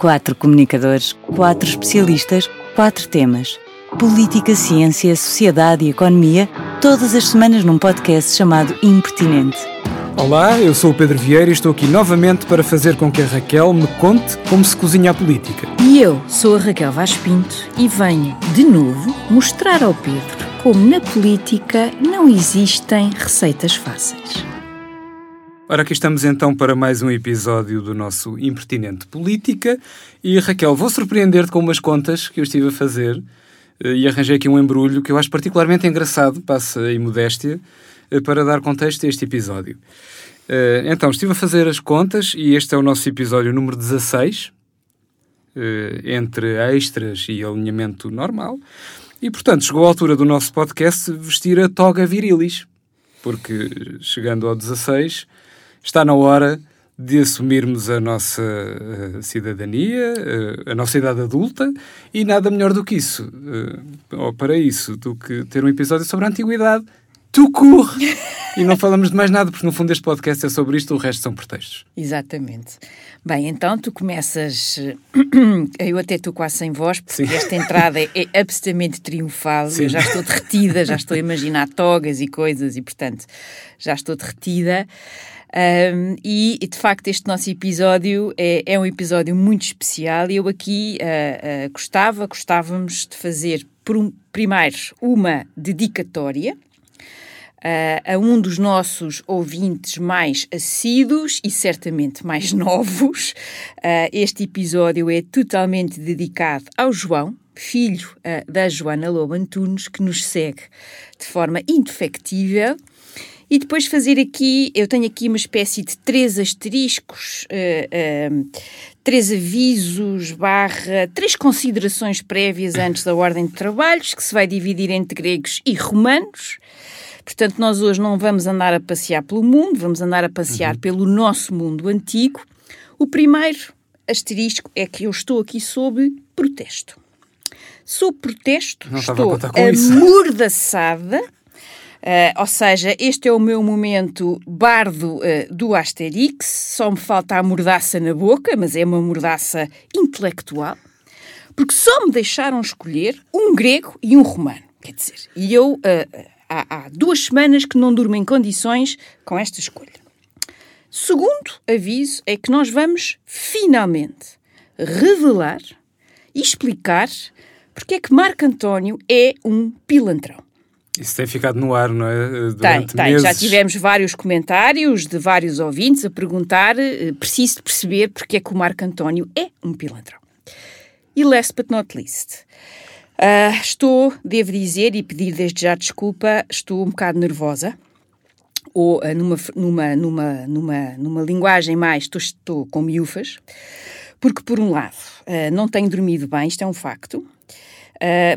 Quatro comunicadores, quatro especialistas, quatro temas. Política, ciência, sociedade e economia, todas as semanas num podcast chamado Impertinente. Olá, eu sou o Pedro Vieira e estou aqui novamente para fazer com que a Raquel me conte como se cozinha a política. E eu sou a Raquel Vaz Pinto e venho, de novo, mostrar ao Pedro como na política não existem receitas fáceis. Ora, aqui estamos então para mais um episódio do nosso Impertinente Política. E Raquel, vou surpreender-te com umas contas que eu estive a fazer eh, e arranjei aqui um embrulho que eu acho particularmente engraçado, passa a imodéstia, eh, para dar contexto a este episódio. Eh, então, estive a fazer as contas e este é o nosso episódio número 16, entre extras e alinhamento normal. E, portanto, chegou a altura do nosso podcast vestir a toga virilis, porque chegando ao 16 está na hora de assumirmos a nossa uh, cidadania, uh, a nossa idade adulta, e nada melhor do que isso, uh, ou para isso, do que ter um episódio sobre a antiguidade. Tu corre! e não falamos de mais nada, porque no fundo este podcast é sobre isto, o resto são pretextos. Exatamente. Bem, então tu começas. Eu até estou quase sem voz, porque Sim. esta entrada é, é absolutamente triunfal. Sim. Eu já estou derretida, já estou a imaginar togas e coisas, e portanto já estou derretida. Um, e, de facto, este nosso episódio é, é um episódio muito especial e eu aqui uh, uh, gostava, gostávamos de fazer, um, primeiro, uma dedicatória. Uh, a um dos nossos ouvintes mais assíduos e certamente mais novos. Uh, este episódio é totalmente dedicado ao João, filho uh, da Joana Lobo Antunes, que nos segue de forma indefectível e depois fazer aqui, eu tenho aqui uma espécie de três asteriscos, uh, uh, três avisos, barra, três considerações prévias antes da ordem de trabalhos, que se vai dividir entre gregos e romanos. Portanto, nós hoje não vamos andar a passear pelo mundo, vamos andar a passear uhum. pelo nosso mundo antigo. O primeiro asterisco é que eu estou aqui sob protesto. Sob protesto, não estou amordaçada Uh, ou seja, este é o meu momento bardo uh, do Asterix, só me falta a mordaça na boca, mas é uma mordaça intelectual, porque só me deixaram escolher um grego e um romano. Quer dizer, e eu uh, há, há duas semanas que não durmo em condições com esta escolha. Segundo aviso é que nós vamos finalmente revelar e explicar porque é que Marco António é um pilantrão. Isso tem ficado no ar, não é? Durante tem, tem. Já tivemos vários comentários de vários ouvintes a perguntar, eh, preciso de perceber porque é que o Marco António é um pilantrão. E last but not least, uh, estou, devo dizer e pedir desde já desculpa, estou um bocado nervosa, ou uh, numa, numa, numa, numa, numa linguagem mais, estou, estou com miúfas, porque por um lado uh, não tenho dormido bem, isto é um facto,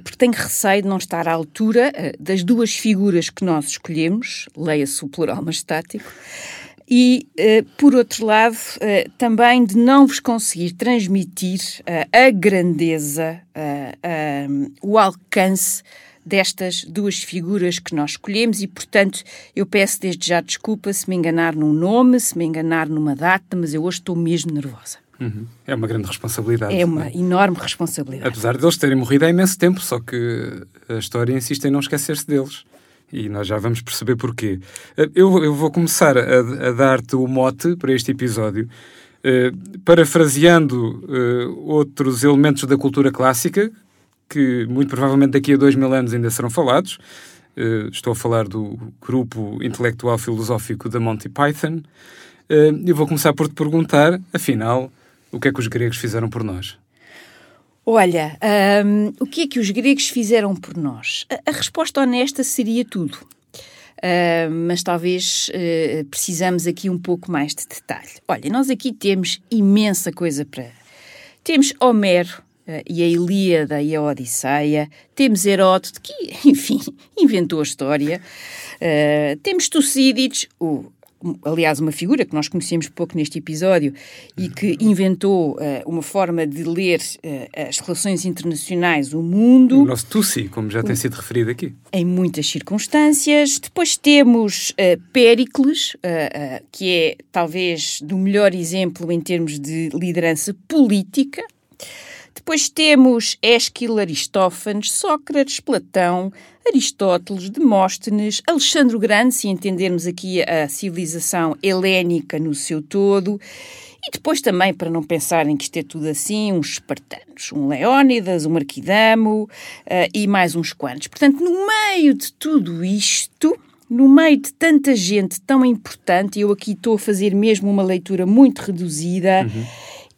porque tenho receio de não estar à altura uh, das duas figuras que nós escolhemos, leia-se o plural estático, e, uh, por outro lado, também de não vos conseguir transmitir a grandeza, o alcance destas duas figuras que nós escolhemos e, portanto, eu peço desde já desculpa se me enganar num nome, se me enganar numa data, mas eu hoje estou mesmo nervosa. Uhum. É uma grande responsabilidade. É uma é? enorme responsabilidade. Apesar de eles terem morrido há imenso tempo, só que a história insiste em não esquecer-se deles. E nós já vamos perceber porquê. Eh, eu, eu vou começar a, a dar-te o mote para este episódio, uh, parafraseando uh, outros elementos da cultura clássica, que muito provavelmente daqui a dois mil anos ainda serão falados. Uh, estou a falar do grupo intelectual filosófico da Monty Python. eu vou começar por te perguntar, afinal, o que é que os gregos fizeram por nós? Olha, um, o que é que os gregos fizeram por nós? A, a resposta honesta seria tudo. Uh, mas talvez uh, precisamos aqui um pouco mais de detalhe. Olha, nós aqui temos imensa coisa para. Temos Homero uh, e a Ilíada e a Odisseia, temos Heródoto, que, enfim, inventou a história, uh, temos Tucídides, o aliás, uma figura que nós conhecemos pouco neste episódio e que inventou uh, uma forma de ler uh, as relações internacionais, o mundo. O nosso Tussi, como já tem sido referido aqui. Em muitas circunstâncias. Depois temos uh, Péricles, que é talvez do melhor exemplo em termos de liderança política. Depois temos Ésquilo, Aristófanes, Sócrates, Platão, Aristóteles, Demóstenes, Alexandre o Grande, se entendermos aqui a civilização helénica no seu todo, e depois também, para não pensarem que isto é tudo assim, uns espartanos, um Leónidas, um Arquidamo uh, e mais uns quantos. Portanto, no meio de tudo isto, no meio de tanta gente tão importante, eu aqui estou a fazer mesmo uma leitura muito reduzida, uhum.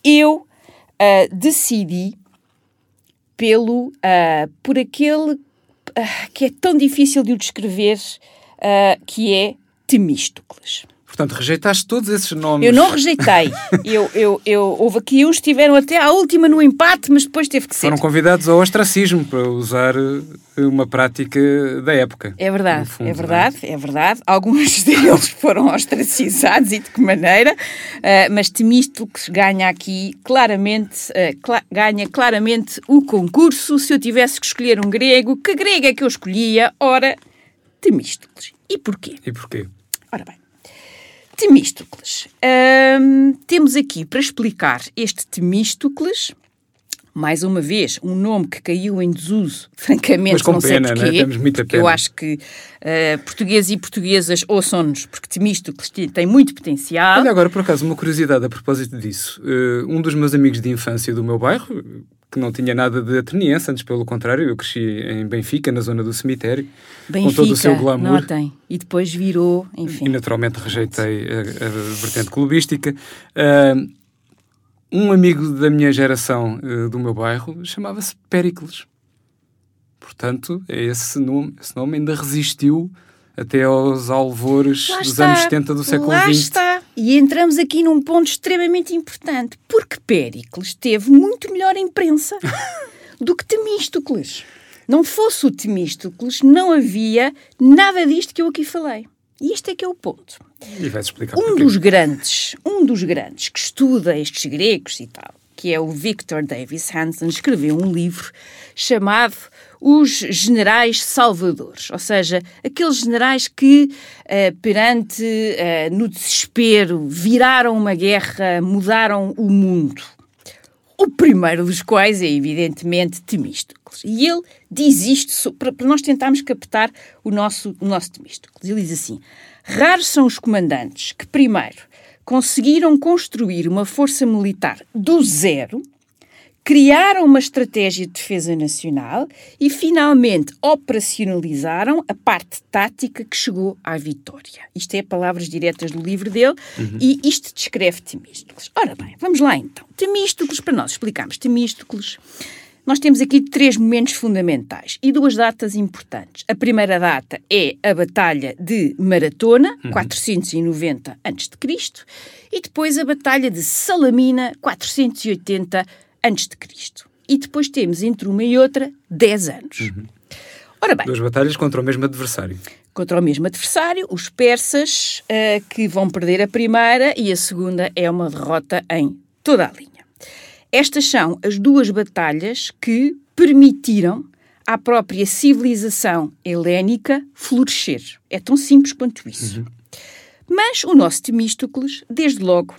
eu uh, decidi pelo, uh, por aquele uh, que é tão difícil de o descrever, que é Temístocles. Portanto, rejeitaste todos esses nomes. Eu não rejeitei. eu, eu, eu, houve aqui uns que estiveram até à última no empate, mas depois teve que ser. Foram convidados ao ostracismo para usar eh, uma prática da época. É verdade, fundo, é, é verdade, é? é? verdade. Alguns deles foram ostracizados e de que maneira, uh, mas Temístocles ganha aqui claramente, uh, cl ganha claramente o concurso. Se eu tivesse que escolher um grego, que grego é que eu escolhia? Ora, Temístocles. E porquê? E porquê? Ora bem. Temístocles. temos aqui para explicar este Temístocles, mais uma vez, um nome que caiu em desuso, francamente, Mas com não pena, sei porquê, né? Temos muita pena. eu acho que uh, portugueses e portuguesas ouçam-nos, porque Temístocles tem muito potencial. Olha, agora, por acaso, uma curiosidade a propósito disso. Uh, um dos meus amigos de infância do meu bairro, que não tinha nada de ateniense, antes pelo contrário, eu cresci em Benfica, na zona do cemitério, Benfica, com todo o seu glamour. Notem. E depois virou, enfim. E naturalmente rejeitei a, a vertente clubística. Uh, um amigo da minha geração, uh, do meu bairro, chamava-se Péricles. Portanto, esse nome, esse nome ainda resistiu até aos alvores lá dos está, anos 70 do século lá XX. Está. E entramos aqui num ponto extremamente importante, porque Péricles teve muito melhor imprensa do que Temístocles. Não fosse o Temístocles, não havia nada disto que eu aqui falei. E este é que é o ponto. E vais explicar um dos grandes, um dos grandes que estuda estes gregos e tal, que é o Victor Davis Hansen, escreveu um livro chamado Os Generais Salvadores, ou seja, aqueles generais que, uh, perante, uh, no desespero, viraram uma guerra, mudaram o mundo. O primeiro dos quais é, evidentemente, Temístocles. E ele diz isto para, para nós tentarmos captar o nosso, o nosso Temístocles. Ele diz assim: raros são os comandantes que, primeiro, conseguiram construir uma força militar do zero, criaram uma estratégia de defesa nacional e finalmente operacionalizaram a parte tática que chegou à vitória. Isto é palavras diretas do livro dele uhum. e isto descreve Temístocles. Ora bem, vamos lá então. Temístocles, para nós explicarmos Temístocles, nós temos aqui três momentos fundamentais e duas datas importantes. A primeira data é a Batalha de Maratona, uhum. 490 a.C., e depois a Batalha de Salamina, 480 a.C antes de Cristo. E depois temos entre uma e outra 10 anos. Uhum. Ora bem. Duas batalhas contra o mesmo adversário. Contra o mesmo adversário, os persas, uh, que vão perder a primeira e a segunda é uma derrota em toda a linha. Estas são as duas batalhas que permitiram à própria civilização helénica florescer. É tão simples quanto isso. Uhum. Mas o nosso Temístocles, desde logo,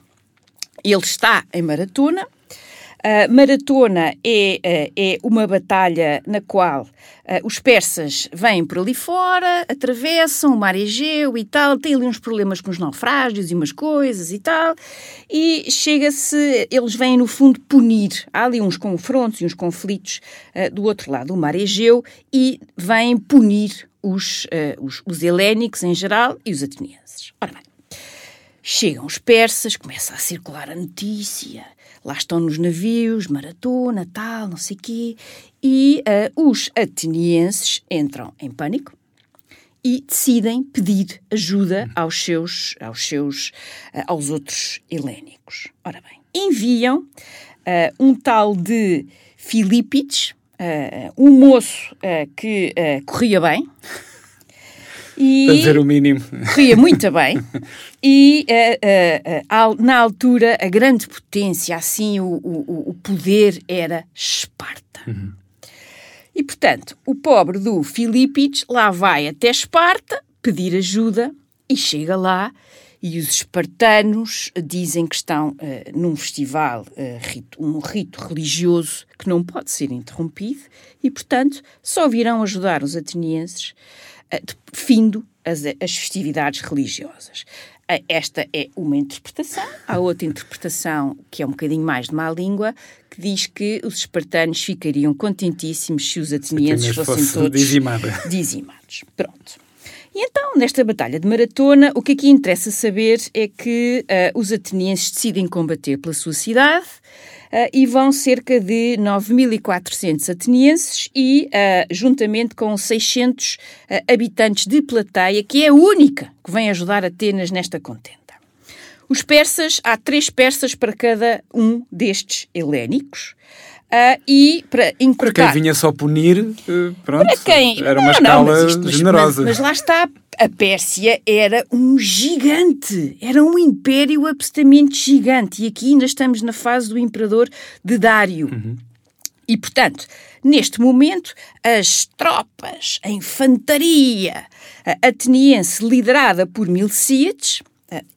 ele está em maratona, a maratona é, eh, é uma batalha na qual uh, os persas vêm por ali fora, atravessam o mar Egeu e tal, têm ali uns problemas com os naufrágios e umas coisas e tal, e chega-se, eles vêm no fundo punir. Há ali uns confrontos e uns conflitos uh, do outro lado do mar Egeu e vêm punir os, os, os helénicos em geral e os atenienses. Ora bem, chegam os persas, começa a circular a notícia lá estão nos navios, maratona, tal, não sei quê, e uh, os atenienses entram em pânico e decidem pedir ajuda aos seus, aos seus, uh, aos outros helénicos. Ora bem, enviam uh, um tal de Filipides, um moço que corria bem, e Para dizer o mínimo. Corria muito bem. E uh, uh, uh, na altura, a grande potência, assim, o, o, o poder era Esparta. Uhum. E, portanto, o pobre do Filipides lá vai até Esparta pedir ajuda e chega lá e os espartanos dizem que estão uh, num festival, uh, rito, um rito religioso que não pode ser interrompido e, portanto, só virão ajudar os atenienses findo as, as festividades religiosas. Esta é uma interpretação. Há outra interpretação, que é um bocadinho mais de má língua, que diz que os espartanos ficariam contentíssimos se os atenienses fossem todos dizimada. dizimados. Pronto. E então, nesta batalha de maratona, o que aqui interessa saber é que uh, os atenienses decidem combater pela sua cidade e vão cerca de 9.400 atenienses e, uh, juntamente com 600 habitantes de Plateia, que é a única que vem ajudar Atenas nesta contenda. Os persas, há três persas para cada um destes helénicos. Uh, e para encurtar... Para quem vinha só punir, uh, pronto, para quem... era uma não, escala não, mas generosa. Mas, mas, lá está, a Pérsia era um gigante, era um império absolutamente gigante. E aqui ainda estamos na fase do imperador de Dário. Uhum. E, portanto, neste momento, as tropas, a infantaria ateniense liderada por Milcíades,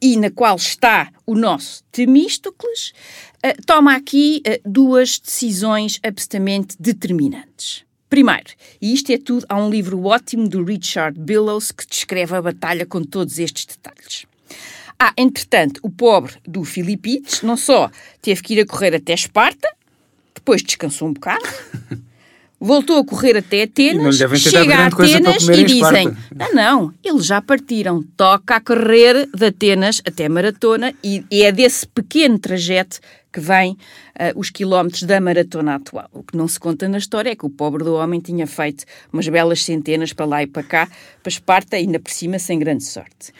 e na qual está o nosso Temístocles, eh, toma aqui eh, duas decisões absolutamente determinantes. Primeiro, e isto é tudo, há um livro ótimo do Richard Billows que descreve a batalha com todos estes detalhes. Ah, entretanto, o pobre do Filipides não só teve que ir a correr até Esparta, depois descansou um bocado, voltou a correr até Atenas, chega a Atenas e dizem: Não, não, eles já partiram, toca a correr de Atenas até Maratona e é desse pequeno trajeto que vem uh, os quilómetros da maratona atual. O que não se conta na história é que o pobre do homem tinha feito umas belas centenas para lá e para cá, para Esparta, ainda por cima sem grande sorte.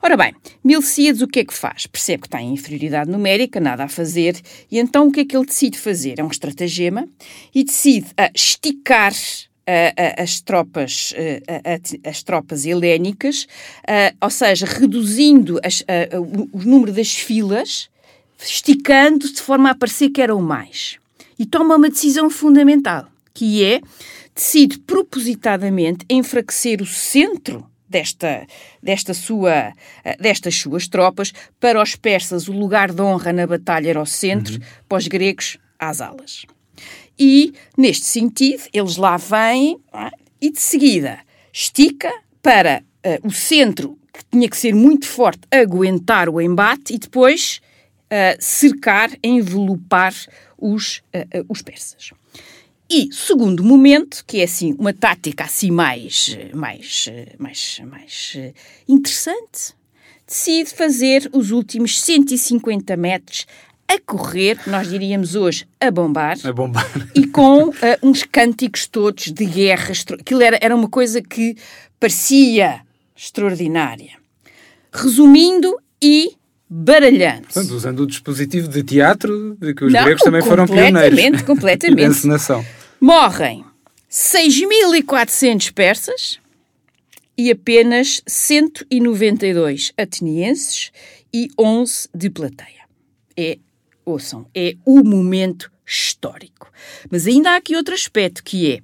Ora bem, Milcíades o que é que faz? Percebe que está em inferioridade numérica, nada a fazer, e então o que é que ele decide fazer? É um estratagema e decide uh, esticar as tropas, as tropas helénicas, ou seja, reduzindo as, o, o número das filas, esticando de forma a parecer que eram mais. E toma uma decisão fundamental, que é decide propositadamente enfraquecer o centro desta, desta sua, eh, destas suas tropas. Para os persas, o lugar de honra na batalha era o centro, uhum. para os gregos, às alas. E, neste sentido, eles lá vêm é? e, de seguida, estica para uh, o centro, que tinha que ser muito forte, aguentar o embate e depois uh, cercar, envelopar os, uh, os persas. E segundo momento, que é assim uma tática assim mais mais mais mais interessante, decide fazer os últimos 150 metros a correr, nós diríamos hoje a bombar, a bombar. e com uh, uns cânticos todos de guerra. Aquilo era, era uma coisa que parecia extraordinária. Resumindo e baralhando. Portanto, usando o dispositivo de teatro de que os Não, gregos também foram pioneiros. Completamente, completamente. encenação. Morrem 6.400 persas e apenas 192 atenienses e 11 de plateia. É, ouçam, é o momento histórico. Mas ainda há aqui outro aspecto que é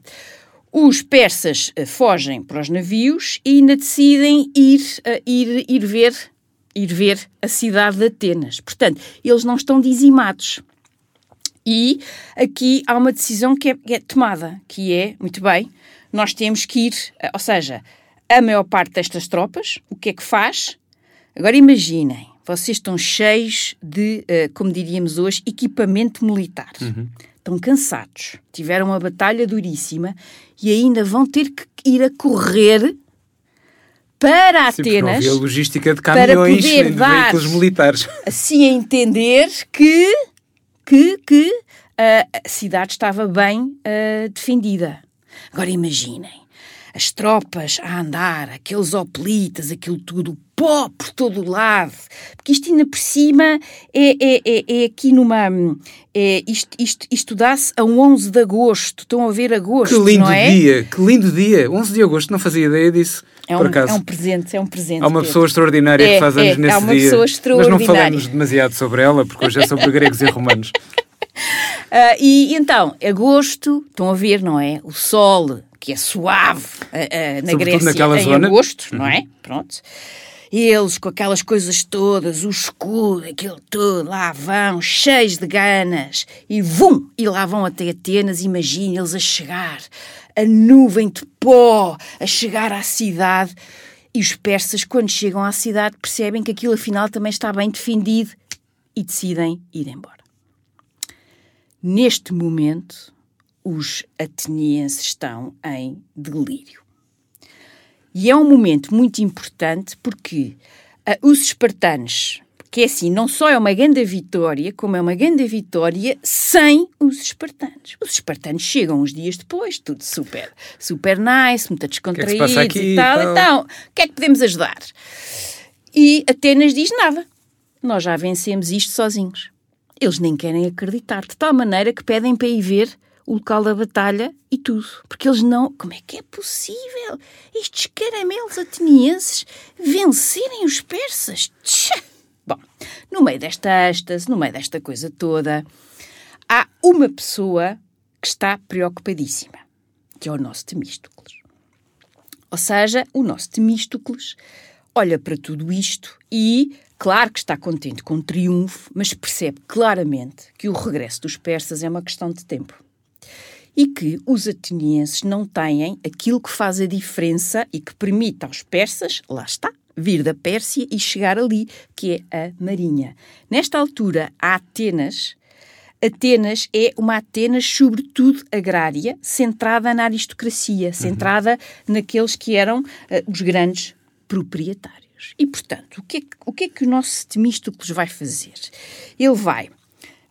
os persas eh, fogem para os navios e ainda decidem ir, uh, ir, ir ver ir ver a cidade de Atenas. Portanto, eles não estão dizimados. E aqui há uma decisão que é, que é tomada, que é, muito bem, nós temos que ir, eh, ou seja, a maior parte destas tropas, o que é que faz? Agora imaginem, vocês estão cheios de, uh, como diríamos hoje, equipamento militar. Uhum. Estão cansados, tiveram uma batalha duríssima e ainda vão ter que ir a correr para Atenas. Sim, logística de caminhões para poder dar, veículos militares. Assim a entender que, que, que uh, a cidade estava bem uh, defendida. Agora imaginem as tropas a andar, aqueles hoplitas, aquilo tudo, pó por todo o lado, porque isto ainda por cima é, é, é, é aqui numa. É, isto isto, isto dá-se a um 11 de agosto, estão a ver agosto. Que lindo é? dia, que lindo dia, 11 de agosto, não fazia ideia disso. É um, é um presente, é um presente. Há uma Pedro. pessoa extraordinária é, que faz anos é, nesse há uma dia. Pessoa extraordinária. Mas não falamos demasiado sobre ela, porque hoje é sobre gregos e romanos. Uh, e então, agosto, estão a ver, não é? O sol, que é suave uh, uh, na Sobretudo Grécia em zona. agosto, não é? Uhum. Pronto. eles com aquelas coisas todas, o escudo, aquilo tudo, lá vão, cheios de ganas, e vum! E lá vão até Atenas, imagine eles a chegar, a nuvem de pó, a chegar à cidade. E os persas, quando chegam à cidade, percebem que aquilo afinal também está bem defendido e decidem ir embora. Neste momento, os atenienses estão em delírio. E é um momento muito importante porque uh, os espartanos, que é assim, não só é uma grande vitória, como é uma grande vitória sem os espartanos. Os espartanos chegam uns dias depois, tudo super, super nice, muito descontraído que é que e tal. Então, o que é que podemos ajudar? E Atenas diz nada. Nós já vencemos isto sozinhos. Eles nem querem acreditar, de tal maneira que pedem para ir ver o local da batalha e tudo. Porque eles não. Como é que é possível estes caramelos atenienses vencerem os persas? Tchá! Bom, no meio desta êxtase, no meio desta coisa toda, há uma pessoa que está preocupadíssima, que é o nosso Temístocles. Ou seja, o nosso Temístocles olha para tudo isto e, claro que está contente com o triunfo, mas percebe claramente que o regresso dos persas é uma questão de tempo e que os atenienses não têm aquilo que faz a diferença e que permite aos persas, lá está, vir da Pérsia e chegar ali, que é a Marinha. Nesta altura, a Atenas. Atenas é uma Atenas, sobretudo agrária, centrada na aristocracia, centrada uhum. naqueles que eram uh, os grandes proprietários. E, portanto, o que, é que, o que é que o nosso Temístocles vai fazer? Ele vai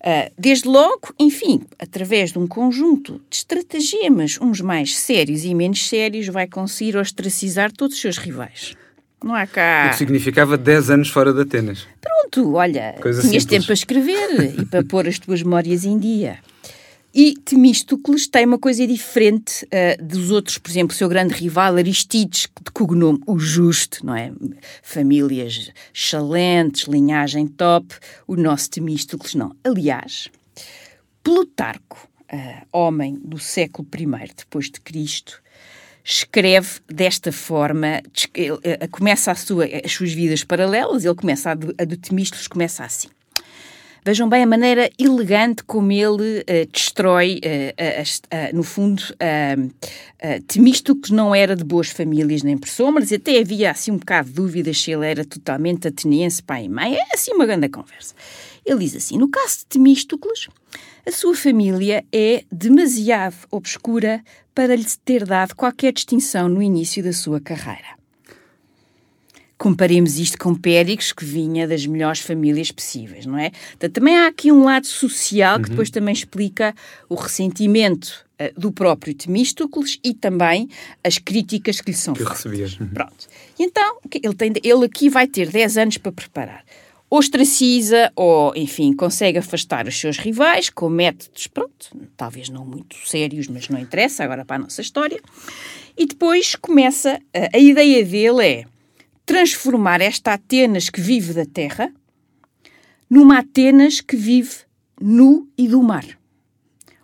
Uh, desde logo, enfim, através de um conjunto de estratagemas, uns mais sérios e menos sérios, vai conseguir ostracizar todos os seus rivais. Não há cá. O que significava 10 anos fora de Atenas. Pronto, olha, Coisa tinhas simples. tempo para escrever e para pôr as tuas memórias em dia. E Temístocles tem uma coisa diferente uh, dos outros, por exemplo, o seu grande rival Aristides, de cognome o Justo, não é? Famílias excelentes, linhagem top. O nosso Temístocles não. Aliás, Plutarco, uh, homem do século I depois de Cristo, escreve desta forma, uh, começa a sua, as suas vidas paralelas, ele começa a, a do Temístocles começa assim. Vejam bem a maneira elegante como ele uh, destrói, uh, uh, no fundo, Temístocles não era de boas famílias nem por sombras, até havia assim um bocado de dúvidas se ele era totalmente ateniense, pai e mãe, é assim uma grande conversa. Ele diz assim, no caso de Temístocles, a sua família é demasiado obscura para lhe ter dado qualquer distinção no início da sua carreira. Comparemos isto com Péricles, que vinha das melhores famílias possíveis, não é? Então, também há aqui um lado social que uhum. depois também explica o ressentimento uh, do próprio Temístocles e também as críticas que lhe são que feitas. Uhum. Pronto. E então, ele, tem, ele aqui vai ter 10 anos para preparar. Ostraciza ou, enfim, consegue afastar os seus rivais com métodos, pronto, talvez não muito sérios, mas não interessa agora para a nossa história. E depois começa, a, a ideia dele é transformar esta Atenas que vive da terra numa Atenas que vive nu e do mar.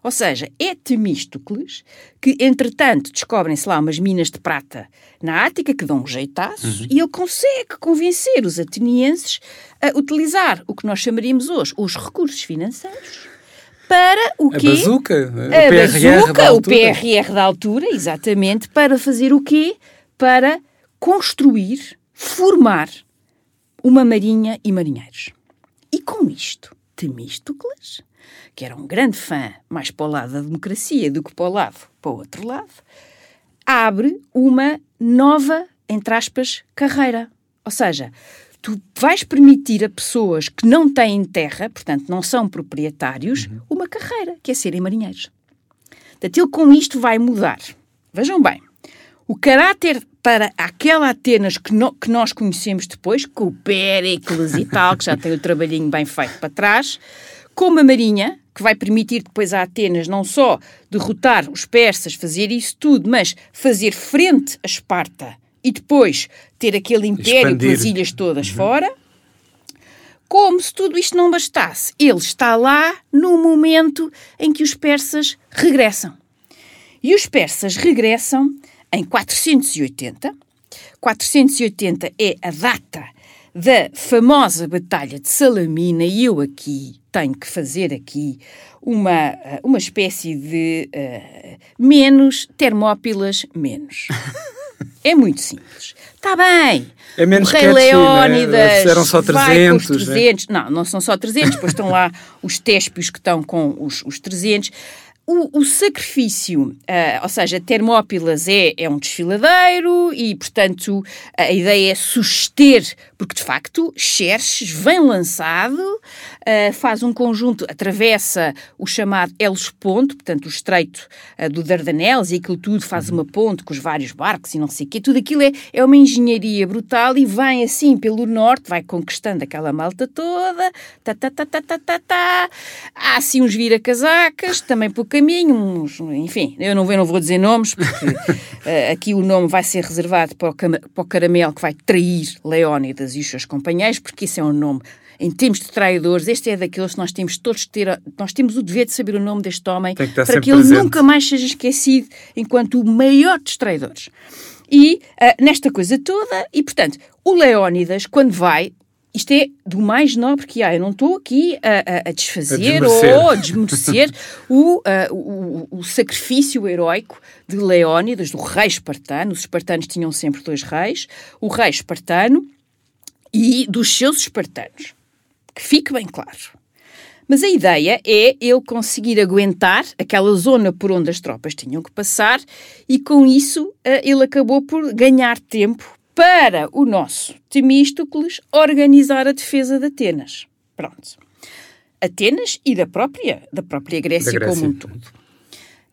Ou seja, é Temístocles que, entretanto, descobrem-se lá umas minas de prata na Ática que dão um jeitaço uhum. e ele consegue convencer os atenienses a utilizar o que nós chamaríamos hoje os recursos financeiros para o quê? A bazuca, a o PRR bazuca, da altura. o PRR da altura, exatamente, para fazer o quê? Para construir formar uma marinha e marinheiros. E com isto, Temístocles, que era um grande fã mais para o lado da democracia do que para o lado, para o outro lado, abre uma nova, entre aspas, carreira. Ou seja, tu vais permitir a pessoas que não têm terra, portanto não são proprietários, uhum. uma carreira, que é serem marinheiros. Portanto, ele com isto vai mudar. Vejam bem, o caráter para aquela Atenas que, no, que nós conhecemos depois, com o Péricles e tal, que já tem o trabalhinho bem feito para trás, como a Marinha, que vai permitir depois a Atenas não só derrotar os persas, fazer isso tudo, mas fazer frente a Esparta e depois ter aquele império Expandir. com as ilhas todas uhum. fora. Como se tudo isto não bastasse, ele está lá no momento em que os persas regressam. E os persas regressam em 480, 480 é a data da famosa Batalha de Salamina e eu aqui tenho que fazer aqui uma, uma espécie de uh, menos Termópilas menos. é muito simples. Está bem. É menos o Rei catchy, Leónidas né? Eram só 300, vai com os 300. Né? Não, não são só 300, depois estão lá os téspios que estão com os, os 300. O, o, sacrifício, uh, ou seja, Termópilas é, é um desfiladeiro e, portanto, a ideia é suster, porque de facto Xerxes vem lançado, uh, faz um conjunto, atravessa o chamado Hellesponto, portanto, o estreito uh, do Dardanelos, e aquilo tudo faz uma ponte com os vários barcos e não sei o quê. Tudo aquilo é, é uma engenharia brutal e vem assim pelo norte, vai conquistando aquela malta toda, tá, tá, tá, tá, tá, tá, tá. Há assim uns vira-casacas, também por caminho, uns, enfim, eu não, eu não vou dizer nomes, porque uh, aqui o nome vai ser reservado para o, para o caramelo que vai trair Leónidas e os seus companheiros, porque isso é um nome em termos de traidores, este é daqueles que nós temos todos que ter, nós temos o dever de saber o nome deste homem que para que presente. ele nunca mais seja esquecido enquanto o maior dos traidores. E uh, nesta coisa toda, e portanto, o Leónidas, quando vai, isto é do mais nobre que há. Eu não estou aqui a, a, a desfazer a ou a desmerecer o, uh, o, o, sacrifício heroico de Leónidas, do rei espartano. Os espartanos tinham sempre dois reis. O rei espartano e dos seus espartanos. Que fique bem claro. Mas a ideia é ele conseguir aguentar aquela zona por onde as tropas tinham que passar e com isso uh, ele acabou por ganhar tempo para o nosso Temístocles organizar a defesa de Atenas. Pronto. Atenas e da própria, da própria Grécia, Da Grécia. como um todo.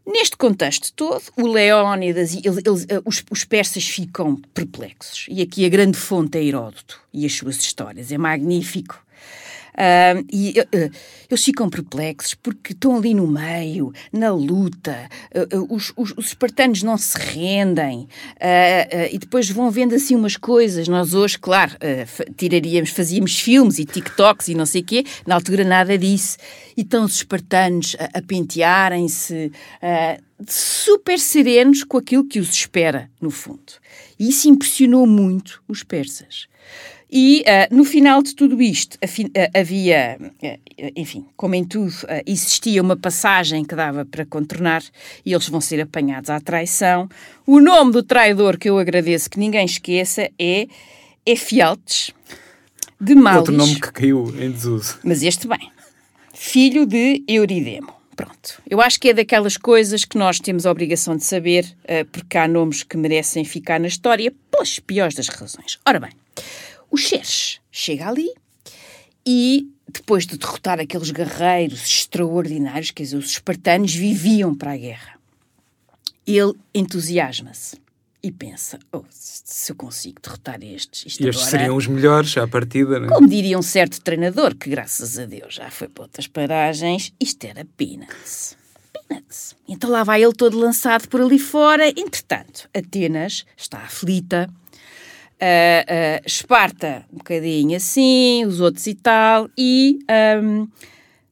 Neste contexto todo, o Leónidas e ele- eles- eh, os, os persas ficam perplexos. E aqui a grande fonte é Heródoto e as suas histórias. É magnífico. Ah, e eh, eles ficam perplexos porque estão ali no meio, na luta, eh, os, os- os espartanos não se rendem e depois vão vendo assim umas coisas. Nós hoje, claro, tiraríamos, fazíamos filmes e TikToks e não sei o quê, na altura nada disso. E estão os espartanos a, a pentearem-se, super serenos com aquilo que os espera, no fundo. E isso impressionou muito os persas. E ah, no final de tudo isto ah, havia, ah, enfim, como em tudo, ah, existia uma passagem que dava para contornar e eles vão ser apanhados à traição. O nome do traidor que eu agradeço que ninguém esqueça é Efialtes de Malis. Outro nome que caiu em desuso. Mas este bem. Filho de Euridemo. Pronto. Eu acho que é daquelas coisas que nós temos a obrigação de saber, eh, porque há nomes que merecem ficar na história pelas piores das razões. Ora bem, o Xerxes chega ali e, depois de derrotar aqueles guerreiros extraordinários, quer dizer, os espartanos viviam para a guerra, ele entusiasma-se e pensa: oh, se eu consigo derrotar estes, isto estes agora seriam os melhores à partida, né? como diria um certo treinador, que graças a Deus já foi para outras paragens, isto era peanuts. Peanuts. Então lá vai ele todo lançado por ali fora. Entretanto, Atenas está aflita. Ah, ah, Esparta, um bocadinho assim, os outros e tal. E ahm,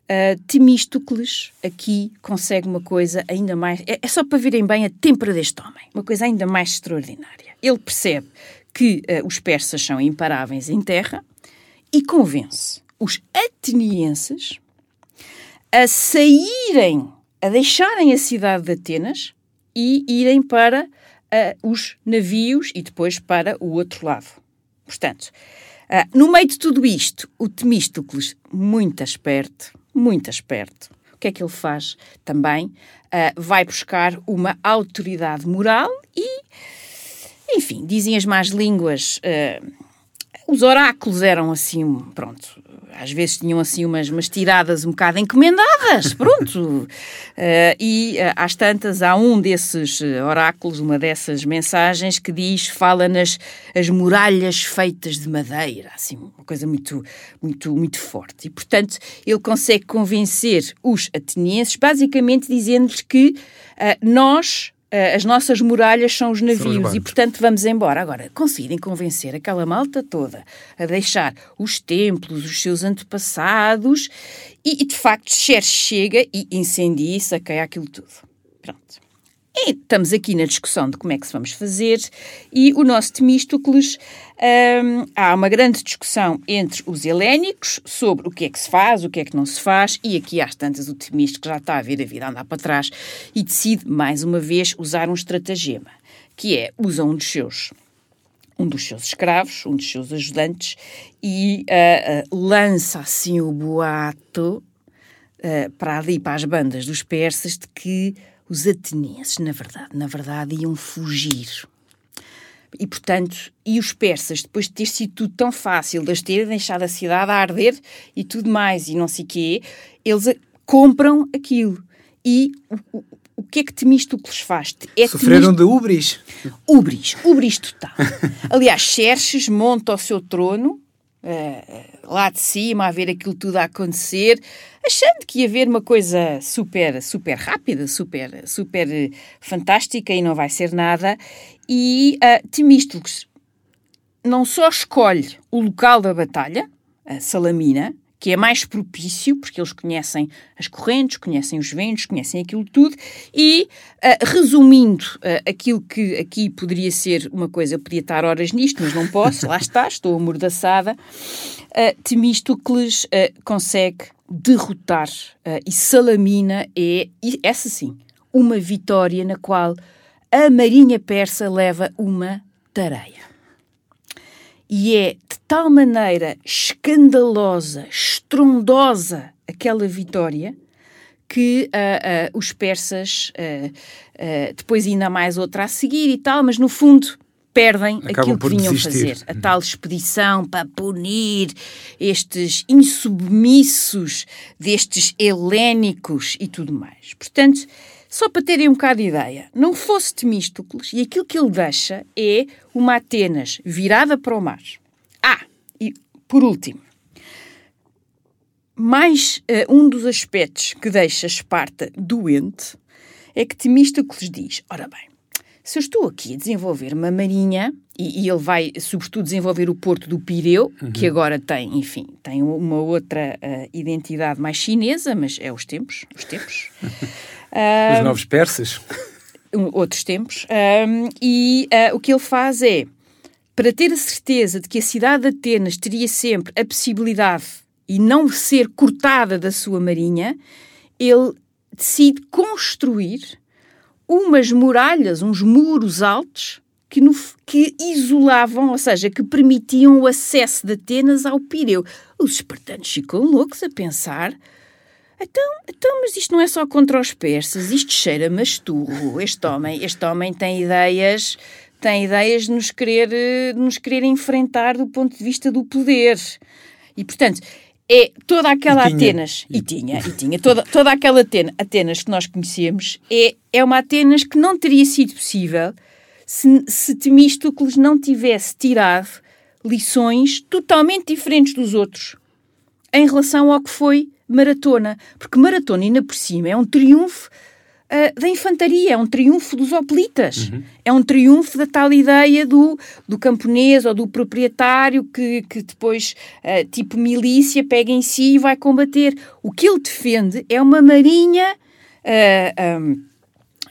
ah, Temístocles aqui consegue uma coisa ainda mais. É, é só para verem bem a têmpera deste homem. Uma coisa ainda mais extraordinária. Ele percebe que ah, os persas são imparáveis em terra e convence os atenienses a saírem, a deixarem a cidade de Atenas e irem para ah, os navios e depois para o outro lado. Portanto, ah, no meio de tudo isto, o Temístocles, muito esperto, muito esperto, o que é que ele faz? Também ah, vai buscar uma autoridade moral e, enfim, dizem as más línguas. os oráculos eram assim, pronto, às vezes tinham assim umas, umas tiradas um bocado encomendadas, pronto. Eh, e eh, às tantas há um desses eh, oráculos, uma dessas mensagens que diz, fala nas as muralhas feitas de madeira, assim, uma coisa muito, muito, muito forte. E, portanto, ele consegue convencer os atenienses, basicamente dizendo-lhes que eh, nós as nossas muralhas são os navios e, barcos. portanto, vamos embora. Agora, conseguirem convencer aquela malta toda a deixar os templos, os seus antepassados e, e, de facto, Xerxes chega e incendia e saqueia aquilo tudo. Pronto. E estamos aqui na discussão de como é que se vamos fazer. E o nosso Temístocles, hum, há uma grande discussão entre os helénicos sobre o que é que se faz, o que é que não se faz e aqui às tantas o Temístocles já está a ver a vida andar para trás e decide mais uma vez usar um estratagema, que é, usa um dos seus um dos seus escravos, um dos seus ajudantes, e uh, uh, lança assim o boato uh, para ali, para as bandas dos persas, de que os atenienses, na verdade, na verdade, iam fugir. E, portanto, e os persas, depois de ter sido tudo tão fácil, de terem deixado a cidade a arder e tudo mais, e não sei quê, eles compram aquilo. E o, o, o que é que Temístocles faz? É Sofreram de ubris. Ubris, ubris total. Aliás, Xerxes monta o seu trono, uh, lá de cima, a ver aquilo tudo a acontecer, achando que ia haver uma coisa super, super rápida, super, super fantástica e não vai ser nada. E uh, não só escolhe o local da batalha, a Salamina, que é mais propício, porque eles conhecem as correntes, conhecem os ventos, conhecem aquilo tudo, e uh, resumindo uh, aquilo que aqui poderia ser uma coisa, eu podia estar horas nisto, mas não posso, lá está, estou amordaçada, uh, Temístocles consegue derrotar e Salamina é, essa sim, uma vitória na qual a marinha persa leva uma tareia. E é de tal maneira escandalosa, estrondosa aquela vitória que uh, uh, os persas, uh, depois ainda mais outra a seguir e tal, mas no fundo perdem Acabam aquilo que vinham desistir. fazer. A tal expedição para punir estes insubmissos destes helénicos e tudo mais. Portanto, só para terem um bocado de ideia, não fosse Temístocles, e aquilo que ele deixa é uma Atenas virada para o mar. Ah, e por último, mais uh, um dos aspectos que deixa Esparta doente é que Temístocles diz: ora bem, se eu estou aqui a desenvolver uma marinha, e, e ele vai, sobretudo, desenvolver o porto do Pireu, uhum. que agora tem, enfim, tem uma outra uh, identidade mais chinesa, mas é os tempos, os tempos. Os novos persas. Outros tempos. E uh, o que ele faz é, para ter a certeza de que a cidade de Atenas teria sempre a possibilidade e não ser cortada da sua marinha, ele decide construir umas muralhas, uns muros altos que, no, que, isolavam, ou seja, que permitiam o acesso de Atenas ao Pireu. Os espartanos ficam loucos a pensar então, então, mas isto não é só contra os persas, isto cheira-me a Este homem, este homem tem ideias, tem ideias de nos querer, de nos querer enfrentar do ponto de vista do poder. E, portanto, é toda aquela e Atenas, e, e tinha, e tinha, toda, toda aquela Atenas, Atenas que nós conhecemos, é, é uma Atenas que não teria sido possível se, se Temístocles não tivesse tirado lições totalmente diferentes dos outros em relação ao que foi maratona, porque maratona, ainda por cima, é um triunfo uh, da infantaria, é um triunfo dos hoplitas, uhum. é um triunfo da tal ideia do, do camponês ou do proprietário que, que depois, uh, tipo milícia, pega em si e vai combater. O que ele defende é uma marinha. Uh, um,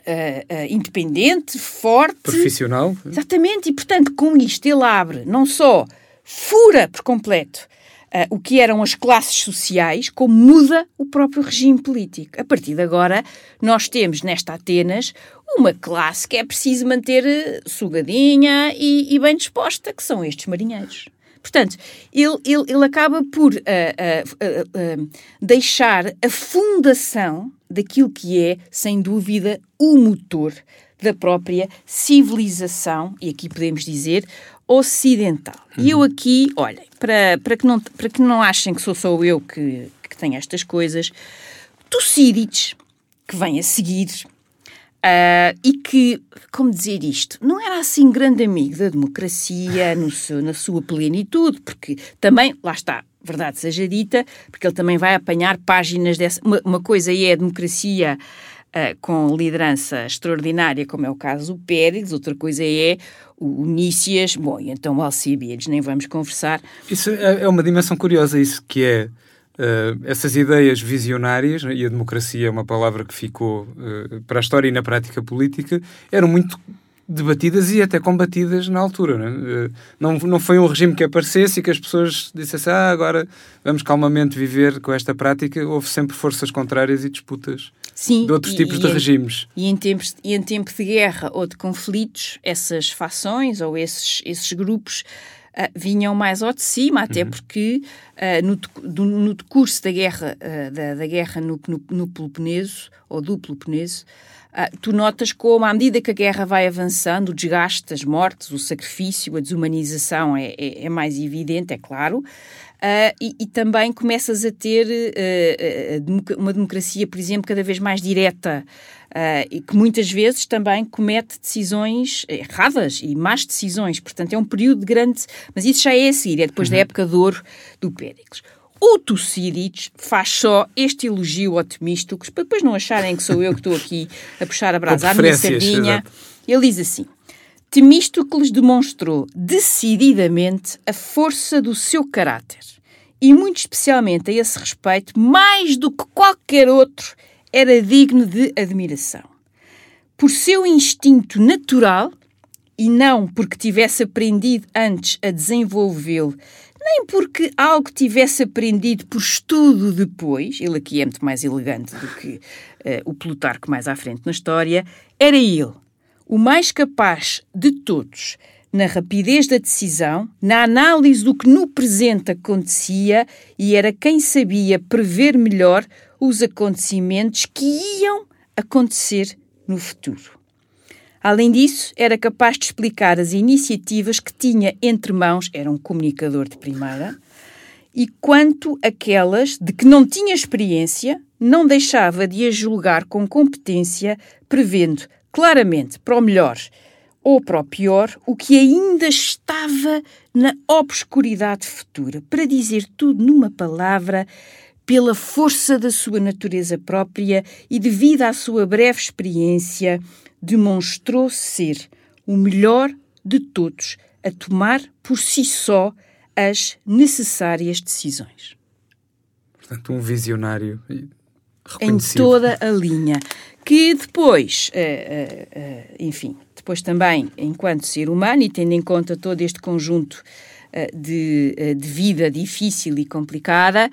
Uh, uh, independente, forte. Profissional. Exatamente, e portanto, com isto ele abre, não só fura por completo uh, o que eram as classes sociais, como muda o próprio regime político. A partir de agora, nós temos nesta Atenas uma classe que é preciso manter eh, sugadinha e, e bem disposta, que são estes marinheiros. Portanto, ele, ele, ele acaba por uh, uh, deixar a fundação daquilo que é, sem dúvida, o motor da própria civilização, e aqui podemos dizer ocidental. Uhum. E eu aqui, olhem, para, para, que não, para que não achem que sou só eu que, que tenho estas coisas, Tucídides, que vem a seguir, uh, e que, como dizer isto, não era assim grande amigo da democracia no seu, na sua plenitude, porque também, lá está, verdade seja dita, porque ele também vai apanhar páginas dessa. Uma, uma coisa é a democracia uh, com liderança extraordinária, como é o caso do Pérez, outra coisa é o Nícias, bom, e então o Alcíbiades, nem vamos conversar. Isso é, é uma dimensão curiosa, isso que é Uh, essas ideias visionárias, e a democracia é uma palavra que ficou uh, para a história e na prática política, eram muito debatidas e até combatidas na altura. Não, é? não, não, foi um regime que aparecesse e que as pessoas dissessem ah, agora vamos calmamente viver com esta prática. Houve sempre forças contrárias e disputas Sim, de outros e, tipos e de em, regimes. E em, tempos, e em tempo de guerra ou de conflitos, essas fações ou esses, esses grupos Uh, vinham mais ao de cima, até uhum. porque uh, no, do, no decurso da guerra, uh, da, da, guerra no, no, no Peloponeso, ou do Peloponeso, tu notas como, à medida que a guerra vai avançando, o desgaste, as mortes, o sacrifício, a desumanização é, é, é mais evidente, é claro, uh, e, e, também começas a ter uh, uma democracia, por exemplo, cada vez mais direta. e que muitas vezes também comete decisões erradas e más decisões. Portanto, é um período de grande. Mas isso já é a seguir, é depois uhum. da época de ouro do Péricles. O Tucídides faz só este elogio ao Temístocles, para depois não acharem que sou eu que estou aqui a puxar a brasa à minha sardinha. Ele diz assim: Temístocles demonstrou decididamente a força do seu caráter e, muito especialmente a esse respeito, mais do que qualquer outro, era digno de admiração. Por seu instinto natural, e não porque tivesse aprendido antes a desenvolvê-lo nem porque algo tivesse aprendido por estudo depois, ele aqui é muito mais elegante do que uh, o Plutarco mais à frente na história, era ele, o mais capaz de todos, na rapidez da decisão, na análise do que no presente acontecia e era quem sabia prever melhor os acontecimentos que iam acontecer no futuro. Além disso, era capaz de explicar as iniciativas que tinha entre mãos, era um comunicador de primeira, e quanto aquelas de que não tinha experiência, não deixava de as julgar com competência, prevendo claramente para o melhor ou para o pior o que ainda estava na obscuridade futura. Para dizer tudo numa palavra, pela força da sua natureza própria e devido à sua breve experiência, demonstrou ser o melhor de todos a tomar por si só as necessárias decisões. Portanto, um visionário em toda a linha. Que depois, uh, uh, uh, enfim, depois também, enquanto ser humano e tendo em conta todo este conjunto de, de, vida difícil e complicada,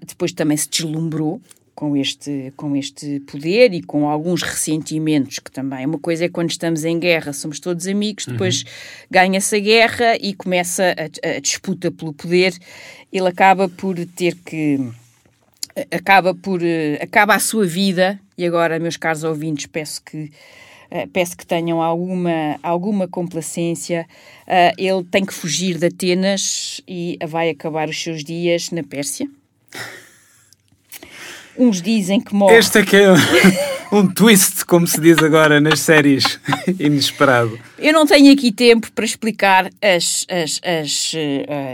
depois também se deslumbrou com este, com este poder e com alguns ressentimentos que também. Uma coisa é quando estamos em guerra, somos todos amigos, uhum. depois uhum. ganha-se a guerra e começa a, a, disputa pelo poder. Ele acaba por ter que. Acaba por. Acaba a sua vida, e agora, meus caros ouvintes, peço que. Uh, peço que tenham alguma, alguma complacência. Uh, ele tem que fugir de Atenas e vai acabar os seus dias na Pérsia. Uns dizem que morre. Este é que é um twist, como se diz agora nas séries, inesperado. Eu não tenho aqui tempo para explicar as. as, as,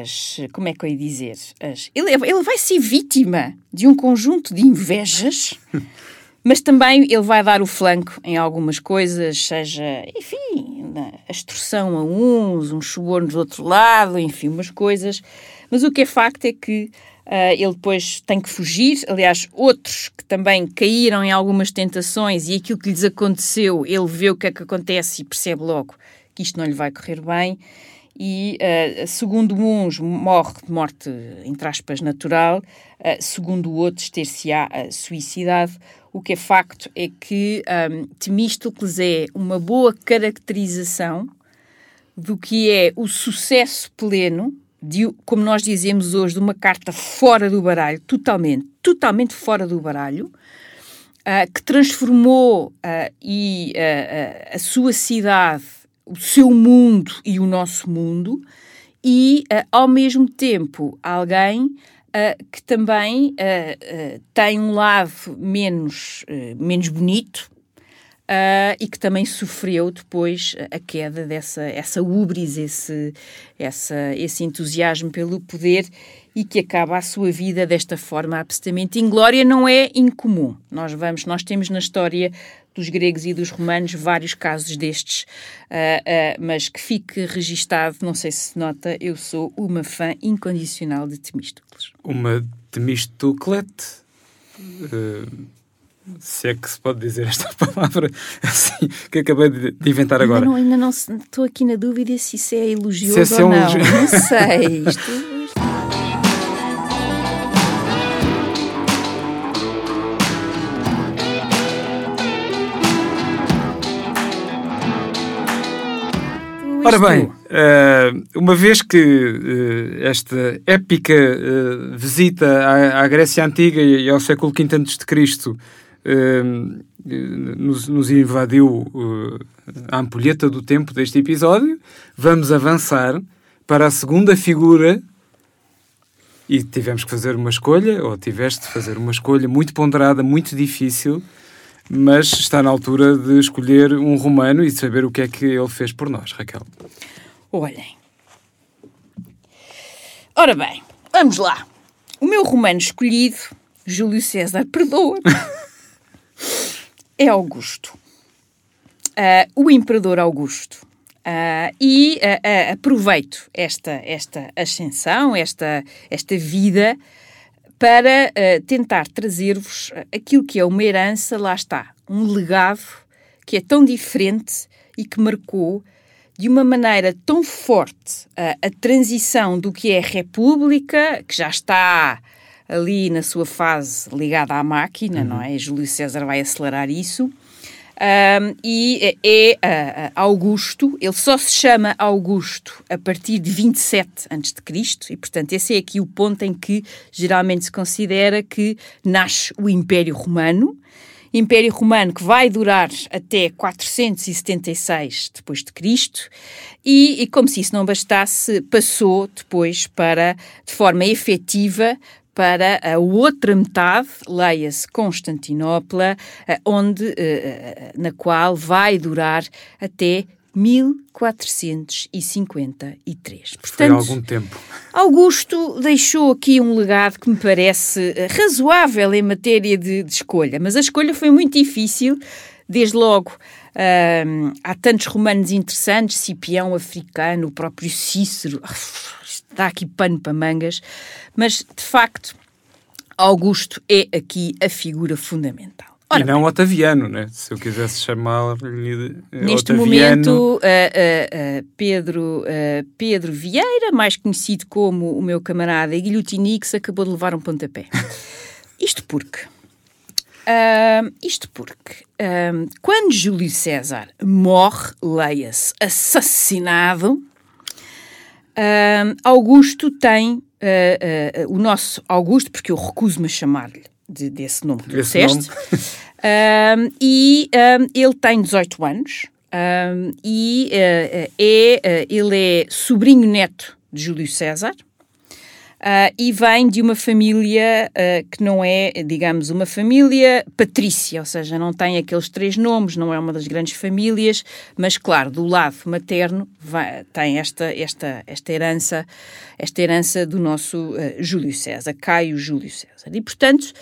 as como é que eu ia dizer? As, ele, ele vai ser vítima de um conjunto de invejas. Mas também ele vai dar o flanco em algumas coisas, seja, enfim, a extorsão a uns, um suborno do outro lado, enfim, umas coisas. Mas o que é facto é que Uh, ele depois tem que fugir. Aliás, outros que também caíram em algumas tentações e aquilo que lhes aconteceu, ele vê o que é que acontece e percebe logo que isto não lhe vai correr bem. E, uh, segundo uns, morre de morte, entre aspas, natural, uh, segundo outros, ter-se-á suicidado. O que é facto é que um, Temístocles é uma boa caracterização do que é o sucesso pleno de, como nós dizemos hoje, de uma carta fora do baralho, totalmente, totalmente fora do baralho, uh, que transformou uh, e, uh, a sua cidade, o seu mundo e o nosso mundo, e, ao mesmo tempo, alguém que também tem um lado menos, menos bonito, Uh, e que também sofreu depois a queda dessa essa ubris, esse, essa, esse entusiasmo pelo poder e que acaba a sua vida desta forma absolutamente inglória, não é incomum. Nós vamos, nós temos na história dos gregos e dos romanos vários casos destes, uh, uh, mas que fique registado, não sei se se nota, eu sou uma fã incondicional de Temístocles. Uma Temistoclete. Se é que se pode dizer esta palavra assim, que acabei de, inventar agora. Ainda não, ainda não estou aqui na dúvida se isso é elogioso se é ou não. Elogio... Não sei. Isto... Ora bem, eh, uma vez que eh, esta épica eh, visita à Grécia Antiga e ao século V a.C. Nos, nos invadiu a ampulheta do tempo deste episódio, vamos avançar para a segunda figura e tivemos que fazer uma escolha, ou tiveste de fazer uma escolha muito ponderada, muito difícil, mas está na altura de escolher um romano e de saber o que é que ele fez por nós, Raquel. Olhem. Ora bem, vamos lá. O meu romano escolhido, Júlio César, perdoa, é Augusto. Uh, o imperador Augusto. Uh, e uh, aproveito esta, esta ascensão, esta, esta vida, para tentar trazer-vos aquilo que é uma herança, lá está, um legado que é tão diferente e que marcou de uma maneira tão forte a transição do que é a República, que já está ali na sua fase ligada à máquina, uhum. não é? Júlio César vai acelerar isso. Um, e é, uh, Augusto, ele só se chama Augusto a partir de 27 a.C., e portanto esse é aqui o ponto em que geralmente se considera que nasce o Império Romano, Império Romano que vai durar até 476 depois de Cristo e, e, como se isso não bastasse, passou depois para, de forma efetiva, para a outra metade, leia-se Constantinopla, eh, onde, eh, eh, na qual vai durar até 1453. Portanto, Foi algum tempo. Augusto deixou aqui um legado que me parece razoável em matéria de, de escolha, mas a escolha foi muito difícil, desde logo. há tantos romanos interessantes, Cipião africano, o próprio Cícero, dá aqui pano para mangas, mas de facto Augusto é aqui a figura fundamental. Ora, e não bem. Otaviano, né? se eu quisesse chamar-lhe Neste momento, uh, uh, uh, Pedro, Pedro Vieira, mais conhecido como o meu camarada Guilhotinix, acabou de levar um pontapé. isto porque... isto porque quando Júlio César morre, leia-se, assassinado, Uh, Augusto tem, uh, o nosso Augusto, porque eu recuso-me a chamar-lhe de, desse nome que tu disseste, e ele tem 18 anos e é, ele é sobrinho neto de Júlio César, Uh, e vem de uma família uh, que não é, digamos, uma família patrícia, ou seja, não tem aqueles três nomes, não é uma das grandes famílias, mas claro, do lado materno vai, tem esta, esta, esta herança, esta herança do nosso uh, Júlio César, Caio Júlio César. E portanto,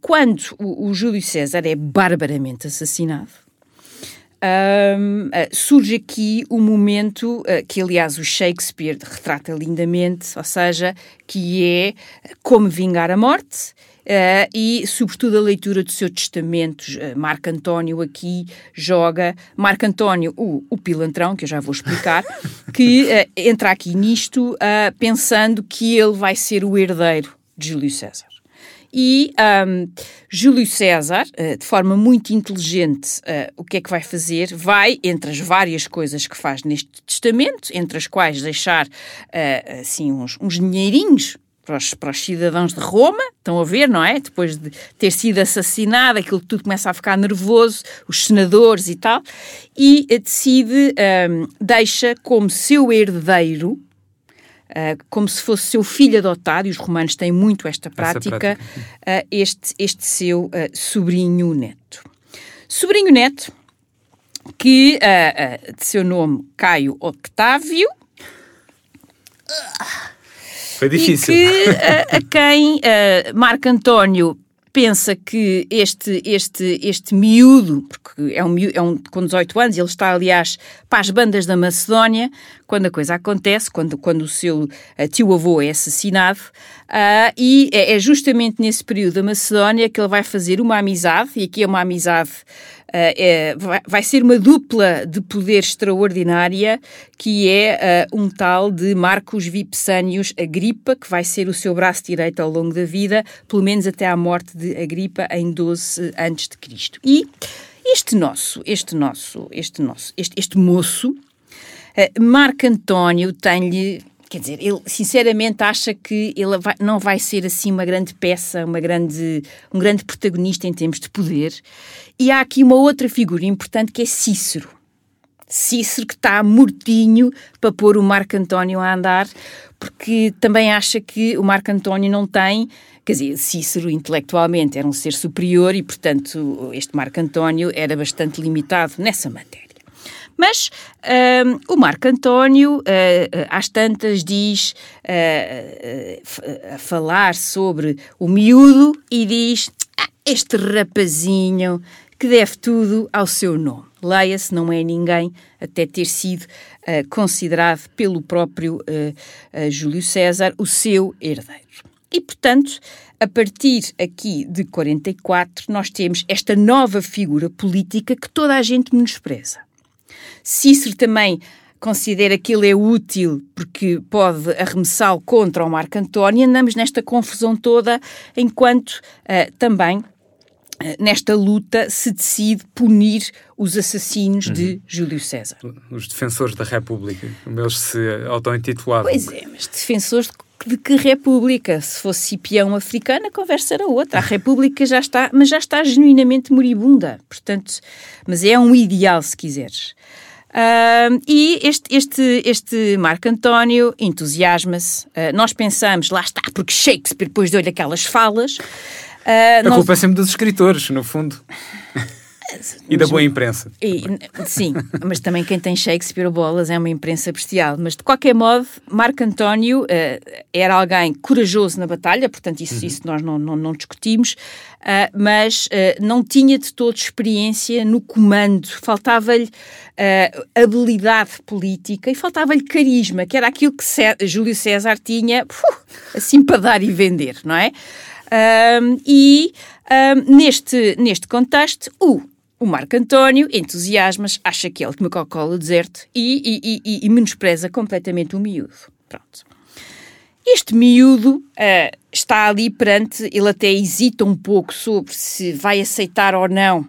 quando o, o Júlio César é barbaramente assassinado, um, uh, surge aqui o momento uh, que, aliás, o Shakespeare retrata lindamente, ou seja, que é como vingar a morte. Uh, e, sobretudo, a leitura do seu testamento. Marco António aqui joga. Marco António, o, o pilantrão, que eu já vou explicar, que entra aqui nisto pensando que ele vai ser o herdeiro de Júlio César. E um, Júlio César, uh, de forma muito inteligente, uh, o que é que vai fazer? Vai, entre as várias coisas que faz neste testamento, entre as quais deixar uh, assim uns, uns dinheirinhos para os, para os, cidadãos de Roma, estão a ver, não é? Depois de ter sido assassinado, aquilo tudo começa a ficar nervoso, os senadores e tal, e decide, um, deixa como seu herdeiro Uh, como se fosse seu filho adotado, e os romanos têm muito esta prática, prática. Uh, este, este seu uh, sobrinho neto. Sobrinho neto, que de seu nome Caio Octávio. Foi difícil. E que, a quem Marco António pensa que este, este, este miúdo, porque é um, é um com 18 anos, ele está, aliás, para as bandas da Macedónia, quando a coisa acontece, quando, quando o seu uh, tio-avô é assassinado, uh, e é, é, justamente nesse período da Macedónia que ele vai fazer uma amizade, e aqui é uma amizade é, vai, ser uma dupla de poder extraordinária, que é uh, um tal de Marcos Vipsânios Agripa, que vai ser o seu braço direito ao longo da vida, pelo menos até à morte de Agripa em 12 antes de Cristo. E este nosso, este nosso, este nosso, este, este moço, Marco António tem-lhe quer dizer, ele sinceramente acha que ele vai, não vai ser assim uma grande peça, uma grande, um grande protagonista em termos de poder. E há aqui uma outra figura importante que é Cícero. Cícero que está mortinho para pôr o Marco António a andar, porque também acha que o Marco António não tem, quer dizer, Cícero intelectualmente era um ser superior e, portanto, este Marco António era bastante limitado nessa matéria. Mas o Marco António, uh, às tantas, diz uh, a falar sobre o miúdo e diz: ah, Este rapazinho que deve tudo ao seu nome. Leia-se, não é ninguém, até ter sido uh, considerado pelo próprio uh, uh, Júlio César o seu herdeiro. E, portanto, a partir aqui de 44, nós temos esta nova figura política que toda a gente menospreza. Cícero também considera que ele é útil porque pode arremessá-lo contra o Marco António. Andamos nesta confusão toda, enquanto uh, também uh, nesta luta se decide punir os assassinos uhum. de Júlio César. Os defensores da República, como eles se auto-intitulavam. Pois é, mas defensores de de que república? Se fosse Cipião africana, a conversa era outra. A república já está, mas já está genuinamente moribunda. Portanto, mas é um ideal, se quiseres. Uh, e este, este, este Marco António entusiasma-se. Uh, nós pensamos, lá está, porque Shakespeare depois deu-lhe aquelas falas. Uh, a nós... culpa é sempre dos escritores, no fundo. E da boa imprensa. E, sim, mas também quem tem Shakespeare bolas é uma imprensa bestial. Mas de qualquer modo, Marco António uh, era alguém corajoso na batalha, portanto, isso, uhum. isso nós não, não, não discutimos, uh, mas uh, não tinha de todo experiência no comando, faltava-lhe habilidade política e faltava-lhe carisma, que era aquilo que Cé Júlio César tinha, assim para dar e vender, não é? e neste, neste contexto, o o Marco António entusiasmas, acha que é o último Coca-Cola deserto e, e, e, e, menospreza completamente o miúdo. Pronto. Este miúdo uh, está ali perante, ele até hesita um pouco sobre se vai aceitar ou não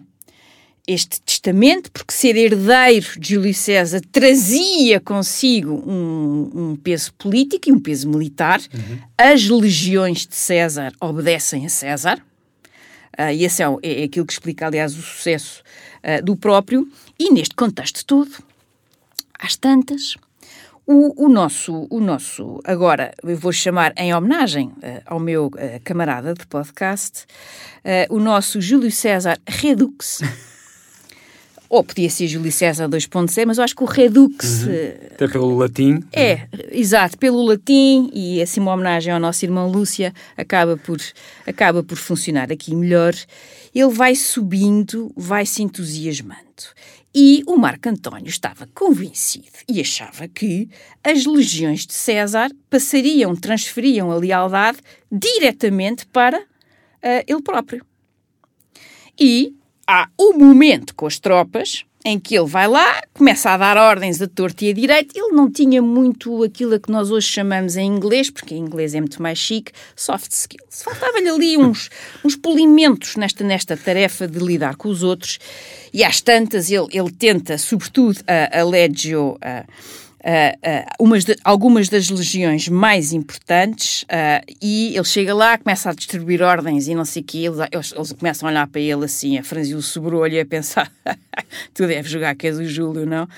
este testamento, porque ser herdeiro de Júlio César trazia consigo um, um peso político e um peso militar. Uhum. As legiões de César obedecem a César. Uh, e esse é, é, aquilo que explica, aliás, o sucesso uh, do próprio. E neste contexto todo, às tantas, o, o, nosso, o nosso, agora eu vou chamar em homenagem uh, ao meu camarada de podcast, o nosso Júlio César Redux. Ou podia ser Júlio César 2.0, mas eu acho que o Redux. Uhum. Até pelo latim. É, exato, pelo latim e assim uma homenagem ao nosso irmão Lúcia acaba por, acaba por funcionar aqui melhor. Ele vai subindo, vai se entusiasmando. E o Marco António estava convencido e achava que as legiões de César passariam, transferiam a lealdade diretamente para uh, ele próprio. E há um momento com as tropas em que ele vai lá, começa a dar ordens a torto e a direito. Ele não tinha muito aquilo a que nós hoje chamamos em inglês, porque em inglês é muito mais chique, soft skills. Faltava-lhe ali uns, uns polimentos nesta, nesta tarefa de lidar com os outros. E às tantas, ele, ele tenta, sobretudo, a, a. A, uh, de, algumas das legiões mais importantes uh, e ele chega lá, começa a distribuir ordens e não sei o quê, eles, eles, começam a olhar para ele assim, a franzir o sobrolho e a pensar tu deves jogar que és o Júlio, não?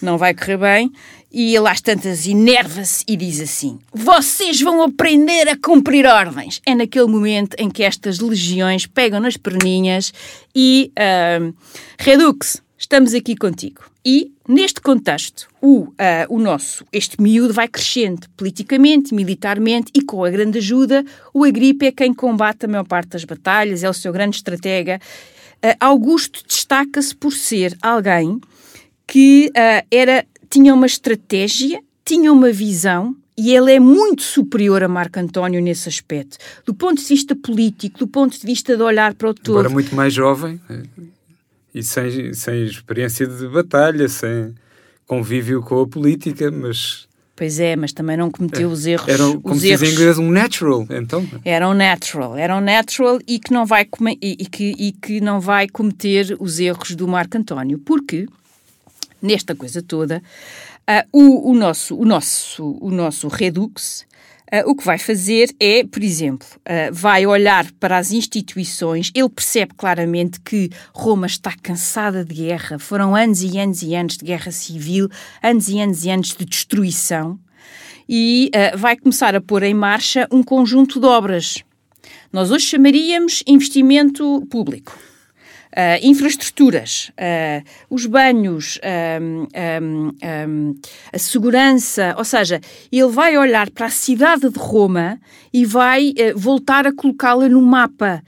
Não vai correr bem. E ele às tantas enerva-se e diz assim: Vocês vão aprender a cumprir ordens. É naquele momento em que estas legiões pegam nas perninhas e uh, Redux, estamos aqui contigo. E, neste contexto, o, uh, o nosso, este miúdo vai crescendo politicamente, militarmente e com a grande ajuda, o Agripa é quem combate a maior parte das batalhas, é o seu grande estratega. Uh, Augusto destaca-se por ser alguém que uh, era, tinha uma estratégia, tinha uma visão e ele é muito superior a Marco António nesse aspecto. Do ponto de vista político, do ponto de vista de olhar para o todo. Agora muito mais jovem e sem, sem experiência de batalha, sem convívio com a política, mas... Pois é, mas também não cometeu é, os erros. Era, como os se erros, diz em inglês, um natural, então. Era um natural, era um natural e que não vai, e, e, que, e que não vai cometer os erros do Marco António, porque nesta coisa toda, uh, o, o, nosso, o, nosso, o nosso Redux Uh, o que vai fazer é, por exemplo, uh, vai olhar para as instituições, ele percebe claramente que Roma está cansada de guerra, foram anos e anos e anos de guerra civil, anos e anos e anos de destruição, e uh, vai começar a pôr em marcha um conjunto de obras. Nós hoje chamaríamos investimento público. Uh, infraestruturas, uh, os banhos, um, um, um, a segurança, ou seja, ele vai olhar para a cidade de Roma e vai uh, voltar a colocá-la no mapa.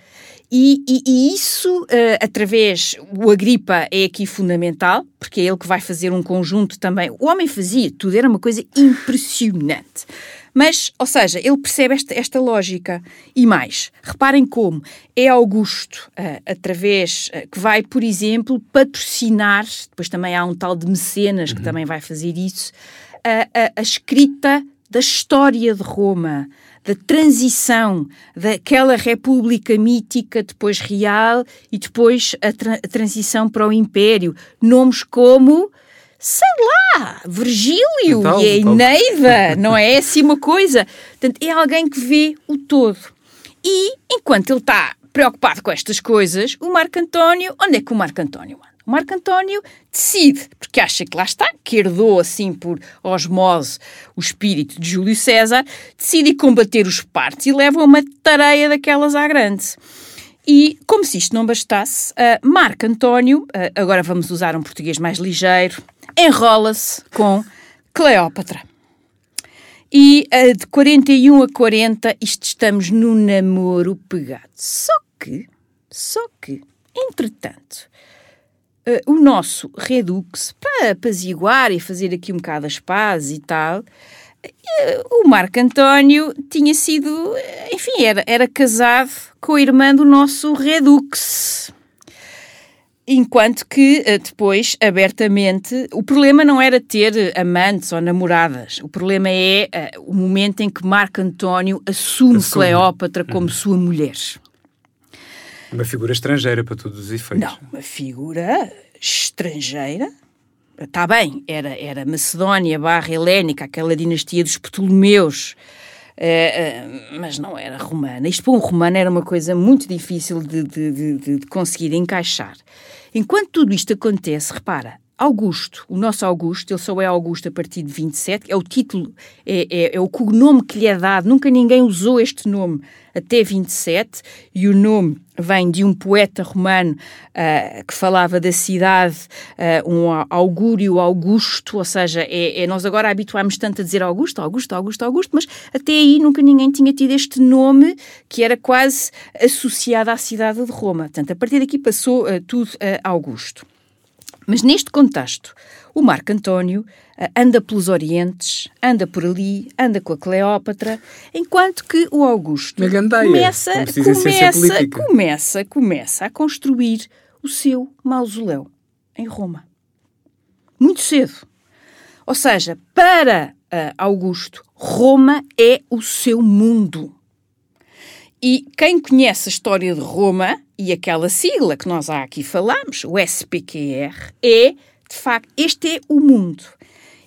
E, e, e isso, através. O Agripa é aqui fundamental, porque é ele que vai fazer um conjunto também. O homem fazia tudo, era uma coisa impressionante. Mas, ou seja, ele percebe esta, esta lógica. E mais, reparem como é Augusto, uh, através, uh, que vai, por exemplo, patrocinar, depois também há um tal de mecenas que uhum. também vai fazer isso, uh, a escrita da história de Roma, da transição daquela república mítica, depois real, e depois a, tra a transição para o império. Nomes como sei lá, Virgílio então, e a Eneida, não é assim uma coisa? Portanto, é alguém que vê o todo. E, enquanto ele está preocupado com estas coisas, o Marco António, onde é que o Marco António anda? O Marco António decide, porque acha que lá está, que herdou assim por osmose o espírito de Júlio César, decide combater os partos e leva uma tareia daquelas à grande. E, como se isto não bastasse, uh, Marco António, uh, agora vamos usar um português mais ligeiro, enrola-se com Cleópatra. E de 41 a 40, isto estamos no namoro pegado. Só que, só que, entretanto, uh, o nosso Redux, para apaziguar e fazer aqui um bocado as pazes e tal, uh, o Marco António tinha sido, enfim, era, era casado com a irmã do nosso Redux enquanto que eh, depois, abertamente, o problema não era ter amantes ou namoradas, o problema é uh, o momento em que Marco António assume, assume. Cleópatra como uhum. sua mulher. Uma figura estrangeira para todos os efeitos. Não, uma figura estrangeira. Está bem, era, era Macedónia barra helénica, aquela dinastia dos Ptolomeus, mas não era romana. Isto para um romano era uma coisa muito difícil de, de, de, de conseguir encaixar. Enquanto tudo isto acontece, repara, Augusto, o nosso Augusto, ele só é Augusto a partir de 27, é o título, é, é, é, o cognome que lhe é dado, nunca ninguém usou este nome até 27, e o nome vem de um poeta romano uh, que falava da cidade, uh, um augúrio Augusto, ou seja, é, é, nós agora habituámos tanto a dizer Augusto, Augusto, Augusto, Augusto, mas até aí nunca ninguém tinha tido este nome que era quase associado à cidade de Roma. Portanto, a partir daqui passou uh, tudo a Augusto. Mas neste contexto, o Marco António uh, anda pelos Orientes, anda por ali, anda com a Cleópatra, enquanto que o Augusto gandaia, começa, começa, começa, começa a construir o seu mausoléu em Roma. Muito cedo. Ou seja, para uh, Augusto, Roma é o seu mundo. E quem conhece a história de Roma e aquela sigla que nós há aqui falamos, o SPQR, é, de facto, este é o mundo.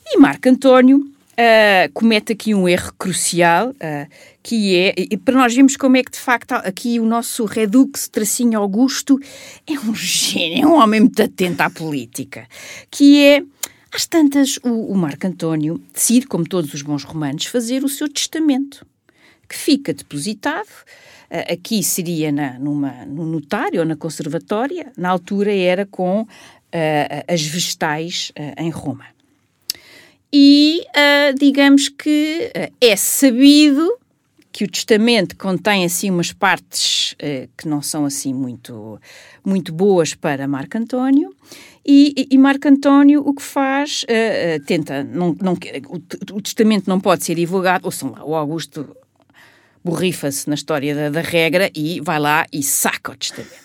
E Marco António uh, comete aqui um erro crucial, uh, que é, e para nós vermos como é que, de facto, aqui o nosso Redux Tracinho Augusto é um gênio, é um homem muito atento à política, que é, às tantas, o, o Marco António decide, como todos os bons romanos, fazer o seu testamento que fica depositado. Uh, aqui seria na, numa, no notário ou na conservatória, na altura era com as vestais em Roma. E digamos que é sabido que o testamento contém assim umas partes uh, que não são assim muito, muito boas para Marco António. E, e Marco António o que faz, uh, uh, tenta, não, não, o, o, testamento não pode ser divulgado, ouçam lá, o Augusto borrifa-se na história da, da regra e vai lá e saca o testamento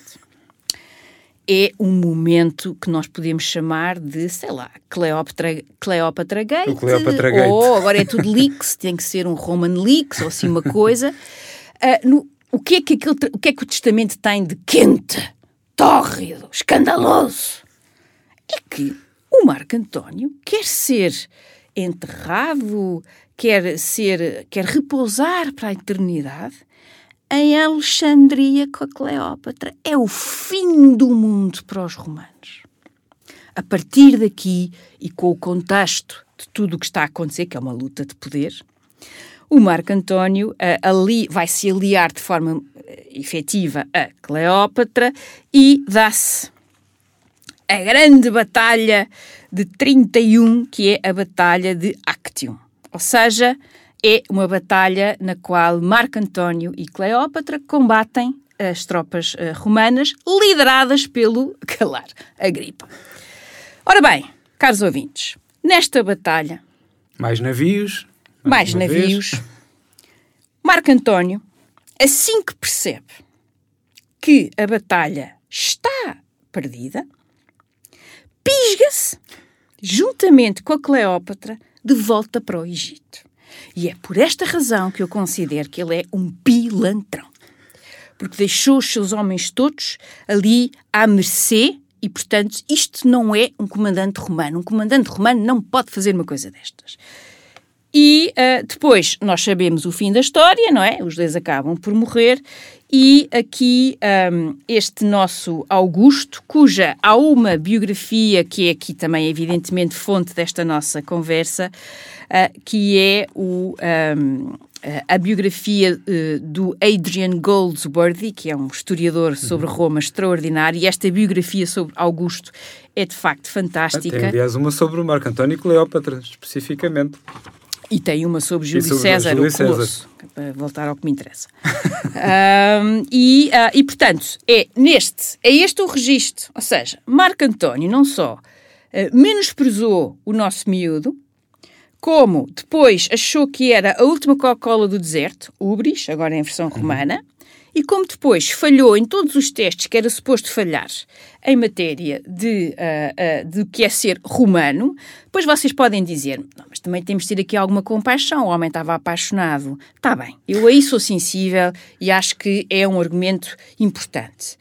é um momento que nós podemos chamar de, sei lá, Cleópatra, Cleópatra Gate. O Cleópatra Gate. Ou agora é tudo leaks, tem que ser um Roman leaks ou assim uma coisa. Uh, no, o, que é que aquele, o que é que o testamento tem de quente, tórrido, escandaloso? É que o Marco António quer ser enterrado, quer ser, quer repousar para a eternidade em Alexandria com a Cleópatra. É o fim do mundo para os romanos. A partir daqui, e com o contexto de tudo o que está a acontecer, que é uma luta de poder, o Marco António uh, ali, vai se aliar de forma uh, efetiva a Cleópatra e dá-se a grande batalha de 31, que é a Batalha de Actium. Ou seja, é uma batalha na qual Marco António e Cleópatra combatem as tropas uh, romanas, lideradas pelo Calar, Agripa. Ora bem, caros ouvintes, nesta batalha. Mais navios. Mais, mais navios. Vez. Marco António, assim que percebe que a batalha está perdida, pisga-se, juntamente com a Cleópatra, de volta para o Egito. E é por esta razão que eu considero que ele é um pilantrão. Porque deixou os seus homens todos ali à mercê e, portanto, isto não é um comandante romano. Um comandante romano não pode fazer uma coisa destas. E uh, depois nós sabemos o fim da história, não é? Os dois acabam por morrer. E aqui um, este nosso Augusto, cuja há uma biografia que é aqui também, evidentemente, fonte desta nossa conversa, uh, que é o. Um, a biografia uh, do Adrian Goldsworthy, que é um historiador sobre uhum. Roma extraordinário, e esta biografia sobre Augusto é de facto fantástica. Tem, aliás, uma sobre o Marco António Cleópatra, especificamente. E tem uma sobre Júlio sobre César, Júlio o Colosso, César. para voltar ao que me interessa. um, e, uh, e, portanto, é neste, é este o registro. Ou seja, Marco António não só uh, menosprezou o nosso miúdo, como depois achou que era a última Coca-Cola do deserto, Ubris, agora em versão romana, uhum. E como depois falhou em todos os testes que era suposto falhar em matéria de, uh, uh, de que é ser romano, depois vocês podem dizer, mas também temos de ter aqui alguma compaixão, o homem estava apaixonado. Está bem, eu aí sou sensível e acho que é um argumento importante.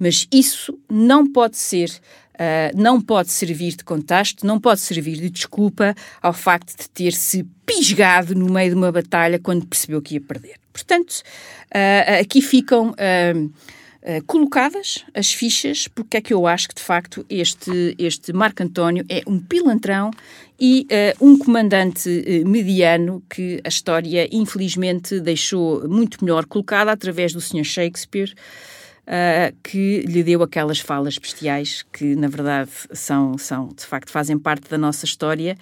Mas isso não pode ser Uh, não pode servir de contexto, não pode servir de desculpa ao facto de ter se pisgado no meio de uma batalha quando percebeu que ia perder. Portanto, uh, aqui ficam uh, colocadas as fichas, porque é que eu acho que de facto este, este Marco António é um pilantrão e um comandante mediano que a história infelizmente deixou muito melhor colocada através do Sr. Shakespeare uh, que lhe deu aquelas falas bestiais que, na verdade, são, são, de facto, fazem parte da nossa história.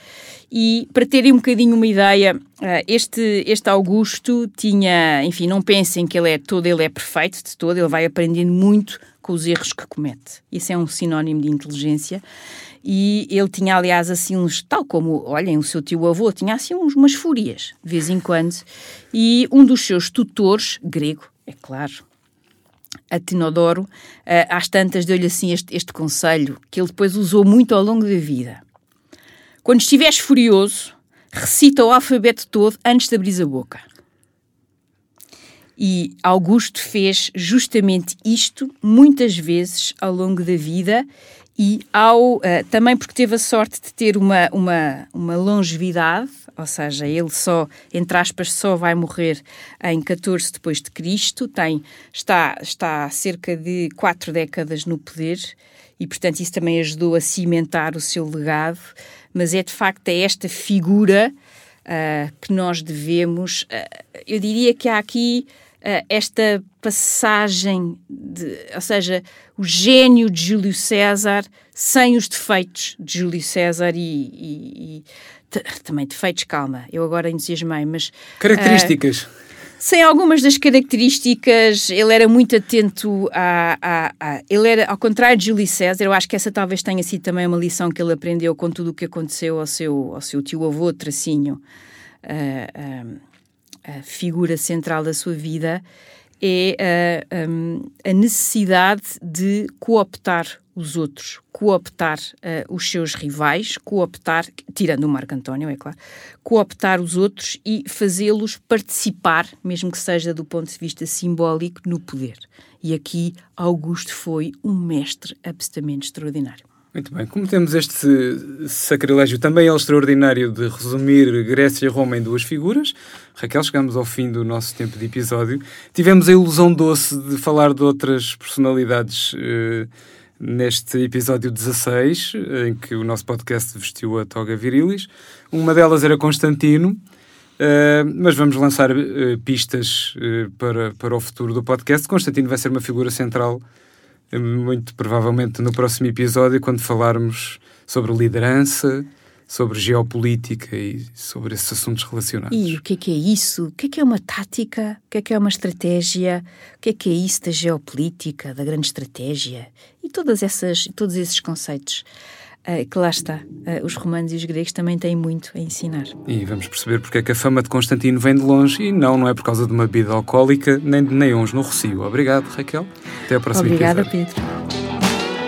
E, para terem um bocadinho uma ideia, uh, este, este Augusto tinha, enfim, não pensem que ele é todo, ele é perfeito de todo, ele vai aprendendo muito com os erros que comete. Isso é um sinónimo de inteligência. E ele tinha, aliás, assim uns, tal como, olhem, o seu tio-avô, tinha assim uns, umas fúrias, de vez em quando. E um dos seus tutores, grego, é claro, a Tinodoro, uh, às tantas deu-lhe assim este, este conselho, que ele depois usou muito ao longo da vida. Quando estiveres furioso, recita o alfabeto todo antes de abrir a boca. E Augusto fez justamente isto muitas vezes ao longo da vida e ao, uh, também porque teve a sorte de ter uma, uma, uma longevidade, ou seja, ele só, entre aspas, só vai morrer em 14 depois de Cristo, tem, está, está há cerca de quatro décadas no poder e, portanto, isso também ajudou a cimentar o seu legado, mas é de facto é esta figura uh, que nós devemos, uh, eu diria que há aqui uh, esta passagem, de, ou seja, o gênio de Júlio César sem os defeitos de Júlio César e, e, e também defeitos, calma, eu agora entusiasmei, mas... Características. Uh, sem algumas das características, ele era muito atento a, a, a, Ele era, ao contrário de Júlio César, eu acho que essa talvez tenha sido também uma lição que ele aprendeu com tudo o que aconteceu ao seu, ao seu tio-avô, Tracinho, a, a, figura central da sua vida, é a, a necessidade de cooptar os outros, cooptar uh, os seus rivais, cooptar, tirando o Marco António, é claro, cooptar os outros e fazê-los participar, mesmo que seja do ponto de vista simbólico, no poder. E aqui Augusto foi um mestre absolutamente extraordinário. Muito bem, como temos este sacrilégio também é extraordinário de resumir Grécia e Roma em duas figuras, Raquel, chegamos ao fim do nosso tempo de episódio. Tivemos a ilusão doce de falar de outras personalidades. Uh, neste episódio 16, em que o nosso podcast vestiu a toga virilis. Uma delas era Constantino, uh, mas vamos lançar uh, pistas uh, para, para o futuro do podcast. Constantino vai ser uma figura central, muito provavelmente no próximo episódio, quando falarmos sobre liderança, sobre geopolítica e sobre esses assuntos relacionados. E o que é que é isso? O que é que é uma tática? O que é que é uma estratégia? O que é que é isso da geopolítica, da grande estratégia? E todas essas, todos esses conceitos. Uh, que lá está, uh, os romanos e os gregos também têm muito a ensinar. E vamos perceber porque é que a fama de Constantino vem de longe e não, não é por causa de uma bebida alcoólica nem de neons no Rocio. Obrigado, Raquel. Até a próxima Obrigada, episódio. Pedro.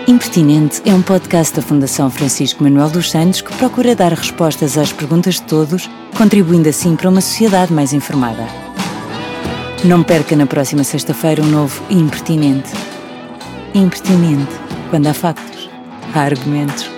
Impertinente é um podcast da Fundação Francisco Manuel dos Santos que procura dar respostas às perguntas de todos, contribuindo assim para uma sociedade mais informada. Não perca na próxima sexta-feira um novo Impertinente. Impertinente. Quando há factos, há argumentos.